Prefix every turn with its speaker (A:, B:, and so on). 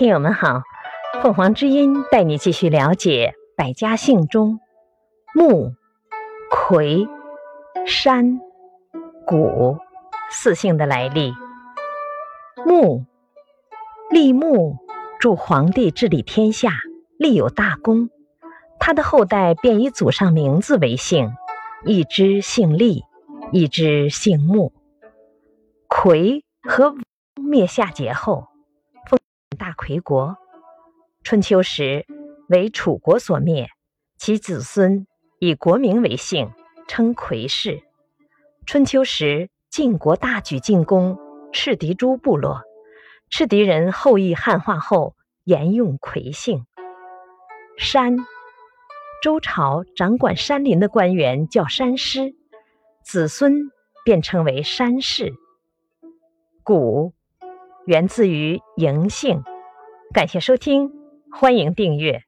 A: 听友们好，凤凰之音带你继续了解百家姓中木、葵、山、谷四姓的来历。木，立木助皇帝治理天下，立有大功。他的后代便以祖上名字为姓，一支姓立，一支姓木。葵和灭夏桀后，魁国。春秋时为楚国所灭，其子孙以国名为姓，称魁氏。春秋时晋国大举进攻赤狄诸部落，赤狄人后裔汉化后沿用魁姓。山，周朝掌管山林的官员叫山师，子孙便称为山氏。谷，源自于嬴姓。感谢收听，欢迎订阅。